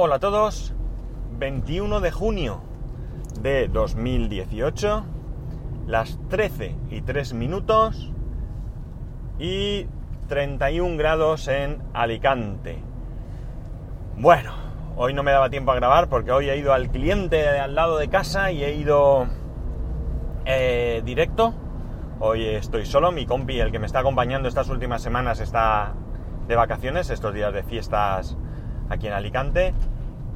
Hola a todos, 21 de junio de 2018, las 13 y 3 minutos y 31 grados en Alicante. Bueno, hoy no me daba tiempo a grabar porque hoy he ido al cliente al lado de casa y he ido eh, directo. Hoy estoy solo, mi compi, el que me está acompañando estas últimas semanas, está de vacaciones, estos días de fiestas aquí en Alicante.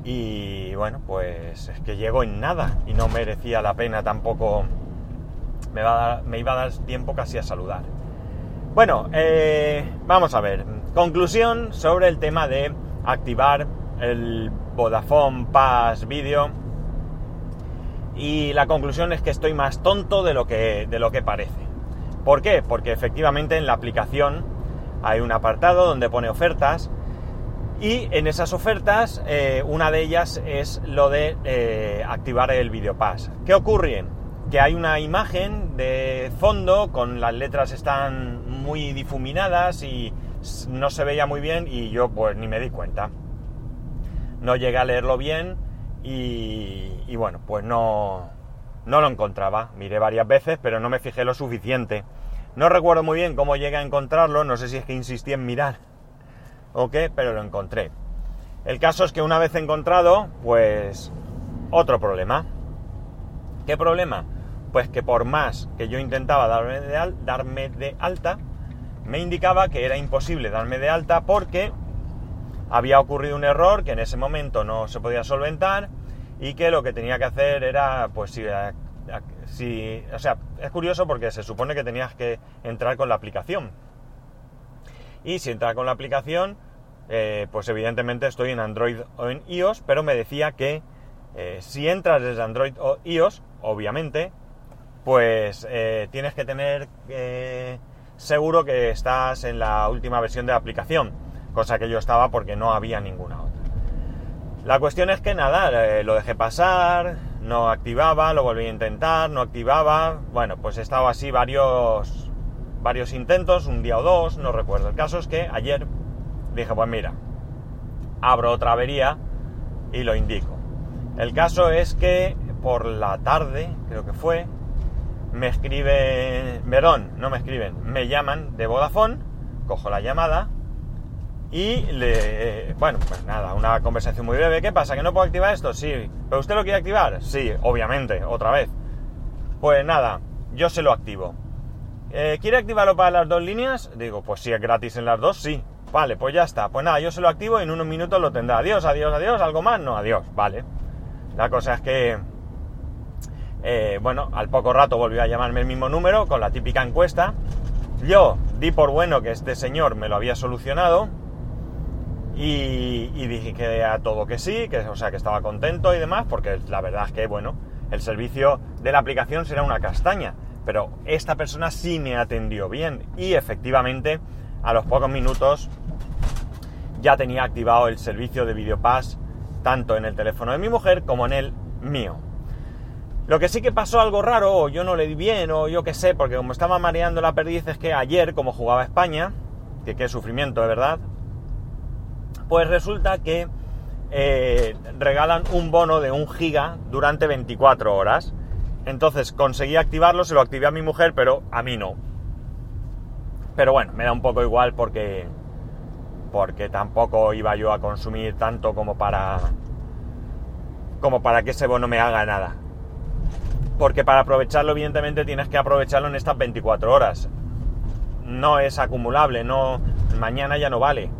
Y bueno, pues es que llego en nada y no merecía la pena tampoco. Me, va a me iba a dar tiempo casi a saludar. Bueno, eh, vamos a ver. Conclusión sobre el tema de activar el Vodafone Pass Video. Y la conclusión es que estoy más tonto de lo que, de lo que parece. ¿Por qué? Porque efectivamente en la aplicación hay un apartado donde pone ofertas y en esas ofertas, eh, una de ellas es lo de eh, activar el Video Pass. ¿Qué ocurre? Que hay una imagen de fondo, con las letras están muy difuminadas y no se veía muy bien y yo pues ni me di cuenta. No llegué a leerlo bien y, y bueno, pues no, no lo encontraba. Miré varias veces, pero no me fijé lo suficiente. No recuerdo muy bien cómo llegué a encontrarlo, no sé si es que insistí en mirar o qué, pero lo encontré. El caso es que una vez encontrado, pues otro problema. ¿Qué problema? Pues que por más que yo intentaba darme de, darme de alta, me indicaba que era imposible darme de alta porque había ocurrido un error que en ese momento no se podía solventar y que lo que tenía que hacer era, pues si, si, o sea, es curioso porque se supone que tenías que entrar con la aplicación, y si entra con la aplicación, eh, pues evidentemente estoy en Android o en iOS, pero me decía que eh, si entras desde Android o iOS, obviamente, pues eh, tienes que tener seguro que estás en la última versión de la aplicación, cosa que yo estaba porque no había ninguna otra. La cuestión es que nada, lo dejé pasar, no activaba, lo volví a intentar, no activaba, bueno, pues estaba así varios varios intentos, un día o dos, no recuerdo. El caso es que ayer dije, pues mira, abro otra avería y lo indico. El caso es que por la tarde, creo que fue, me escribe, Verón, no me escriben, me llaman de Vodafone, cojo la llamada y le, bueno, pues nada, una conversación muy breve. ¿Qué pasa? ¿Que no puedo activar esto? Sí. ¿Pero usted lo quiere activar? Sí, obviamente, otra vez. Pues nada, yo se lo activo. Eh, ¿Quiere activarlo para las dos líneas? Digo, pues si es gratis en las dos, sí. Vale, pues ya está. Pues nada, yo se lo activo y en unos minutos lo tendrá. Adiós, adiós, adiós. ¿Algo más? No, adiós. Vale. La cosa es que, eh, bueno, al poco rato volvió a llamarme el mismo número con la típica encuesta. Yo di por bueno que este señor me lo había solucionado y, y dije que a todo que sí, que, o sea, que estaba contento y demás, porque la verdad es que, bueno, el servicio de la aplicación será una castaña pero esta persona sí me atendió bien y efectivamente a los pocos minutos ya tenía activado el servicio de Videopass tanto en el teléfono de mi mujer como en el mío. Lo que sí que pasó algo raro, o yo no le di bien, o yo qué sé, porque como estaba mareando la perdiz, es que ayer, como jugaba España, que qué sufrimiento de verdad, pues resulta que eh, regalan un bono de un giga durante 24 horas. Entonces conseguí activarlo, se lo activé a mi mujer, pero a mí no. Pero bueno, me da un poco igual porque porque tampoco iba yo a consumir tanto como para como para que ese bono me haga nada. Porque para aprovecharlo evidentemente tienes que aprovecharlo en estas 24 horas. No es acumulable, no mañana ya no vale.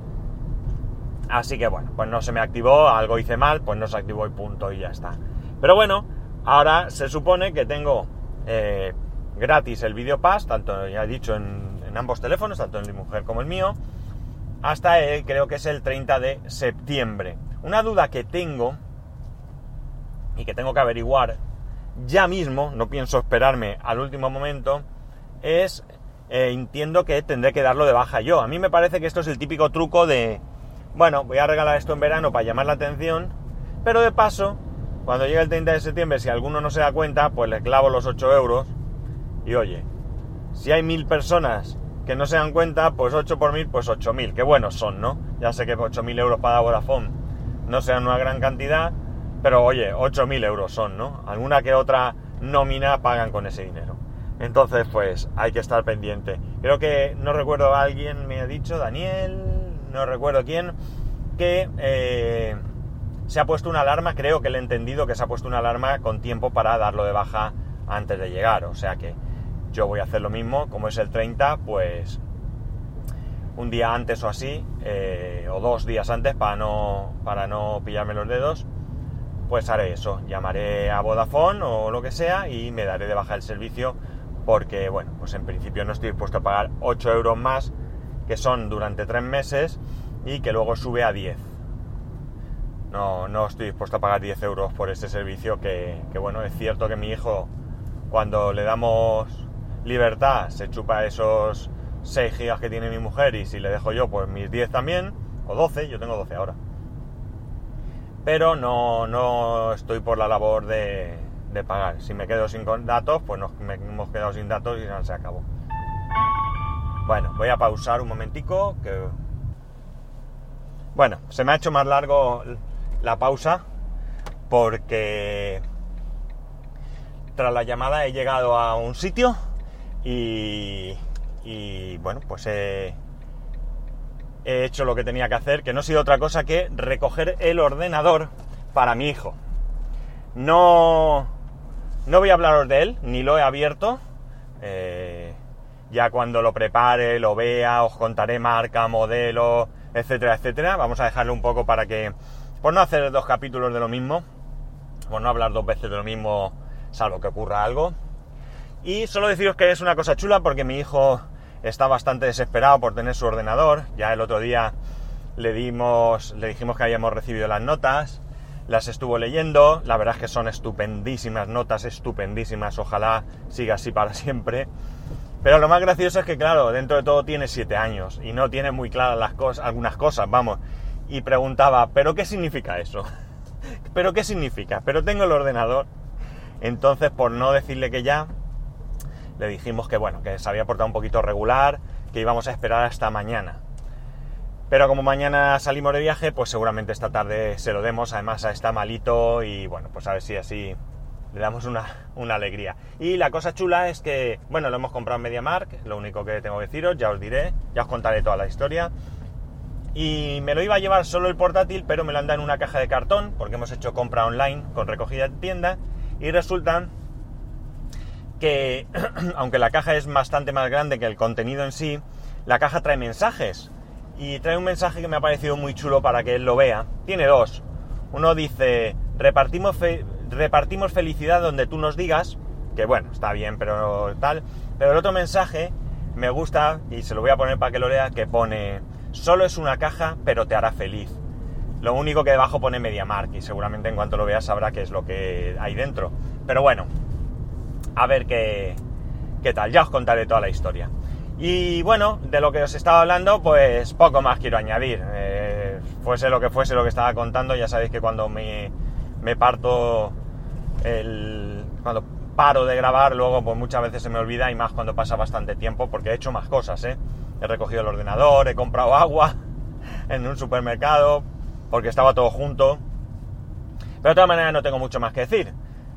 Así que bueno, pues no se me activó, algo hice mal, pues no se activó y punto y ya está. Pero bueno, Ahora se supone que tengo eh, gratis el Video Pass, tanto ya he dicho en, ambos teléfonos, tanto en mi mujer como el mío, hasta el, creo que es el 30 de septiembre. Una duda que tengo y que tengo que averiguar ya mismo, no pienso esperarme al último momento, es, eh, entiendo que tendré que darlo de baja yo. A mí me parece que esto es el típico truco de, bueno, voy a regalar esto en verano para llamar la atención, pero de paso cuando llegue el 30 de septiembre, si alguno no se da cuenta, pues le clavo los 8 euros. Y oye, si hay mil personas que no se dan cuenta, pues 8 por mil, pues 8.000. Qué buenos son, ¿no? Ya sé que 8.000 euros para Vodafone, no sean una gran cantidad, pero oye, 8.000 euros son, ¿no? Alguna que otra nómina pagan con ese dinero. Entonces, pues hay que estar pendiente. Creo que, no recuerdo, alguien me ha dicho, Daniel, no recuerdo quién, que eh, se ha puesto una alarma, creo que le he entendido que se ha puesto una alarma con tiempo para darlo de baja antes de llegar. O sea que yo voy a hacer lo mismo, como es el 30, pues un día antes o así, eh, o dos días antes para no, para no pillarme los dedos, pues haré eso. Llamaré a Vodafone o lo que sea y me daré de baja el servicio porque, bueno, pues en principio no estoy dispuesto a pagar 8 euros más, que son durante 3 meses, y que luego sube a 10. No, no estoy dispuesto a pagar 10 euros por ese servicio que, que, bueno, es cierto que mi hijo, cuando le damos libertad, se chupa esos 6 gigas que tiene mi mujer y si le dejo yo, pues mis 10 también, o 12, yo tengo 12 ahora. Pero no, no estoy por la labor de, de pagar. Si me quedo sin datos, pues nos hemos quedado sin datos y se acabó. Bueno, voy a pausar un momentico. Que... Bueno, se me ha hecho más largo la pausa porque tras la llamada he llegado a un sitio y, y bueno, pues he, he hecho lo que tenía que hacer, que no ha sido otra cosa que recoger el ordenador para mi hijo. No, no voy a hablaros de él, ni lo he abierto. Eh, ya cuando lo prepare, lo vea, os contaré marca, modelo, etcétera, etcétera. Vamos a dejarlo un poco para que, por no hacer dos capítulos de lo mismo, por no hablar dos veces de lo mismo, salvo que ocurra algo. Y solo deciros que es una cosa chula porque mi hijo está bastante desesperado por tener su ordenador. Ya el otro día le dimos, le dijimos que habíamos recibido las notas las estuvo leyendo, la verdad es que son estupendísimas, notas estupendísimas, ojalá siga así para siempre. Pero lo más gracioso es que, claro, dentro de todo tiene siete años y no tiene muy claras las cosas, algunas cosas, vamos. Y preguntaba, ¿pero qué significa eso? ¿Pero qué significa? Pero tengo el ordenador. Entonces, por no decirle que ya, le dijimos que, bueno, que se había portado un poquito regular, que íbamos a esperar hasta mañana. Pero como mañana salimos de viaje, pues seguramente esta tarde se lo demos. Además está malito y bueno, pues a ver si así le damos una, alegría. Y la cosa chula es que, bueno, lo hemos comprado en MediaMark, lo único que tengo que deciros, ya os diré, ya os contaré toda la historia. Y me lo iba a llevar solo el portátil, pero me lo han dado en una caja de cartón, porque hemos hecho compra online con recogida en tienda. Y resulta que, aunque la caja es bastante más grande que el contenido en sí, la caja trae mensajes y trae un mensaje que me ha parecido muy chulo para que él lo vea. Tiene dos. Uno dice, repartimos, repartimos felicidad donde tú nos digas, que bueno, está bien, pero tal. Pero el otro mensaje me gusta, y se lo voy a poner para que lo lea, que pone, solo es una caja, pero te hará feliz. Lo único que debajo pone MediaMark y seguramente en cuanto lo veas sabrá qué es lo que hay dentro. Pero bueno, a ver qué, qué tal, ya os contaré toda la historia. Y bueno, de lo que os estaba hablando, pues poco más quiero añadir. Eh, fuese lo que fuese lo que estaba contando, ya sabéis que cuando me, me parto el. cuando paro de grabar, luego pues muchas veces se me olvida y más cuando pasa bastante tiempo, porque he hecho más cosas, ¿eh? He recogido el ordenador, he comprado agua en un supermercado, porque estaba todo junto. Pero de todas maneras no tengo mucho más que decir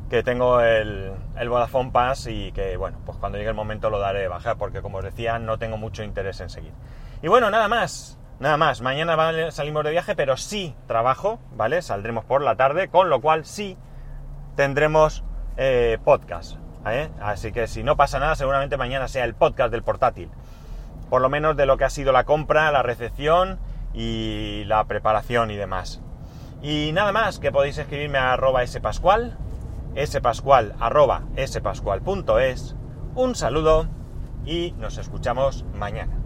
que tengo el, el, Vodafone Pass y que, bueno, pues cuando llegue el momento lo daré de bajar, porque como os decía, no tengo mucho interés en seguir. Y bueno, nada más, nada más. Mañana salimos de viaje, pero sí trabajo, ¿vale? Saldremos por la tarde, con lo cual sí tendremos eh, podcast. ¿eh? Así que si no pasa nada, seguramente mañana sea el podcast del portátil. Por lo menos de lo que ha sido la compra, la recepción y la preparación y demás. Y nada más, que podéis escribirme a arroba spascual spascual arroba spascual.es. Un saludo y nos escuchamos mañana.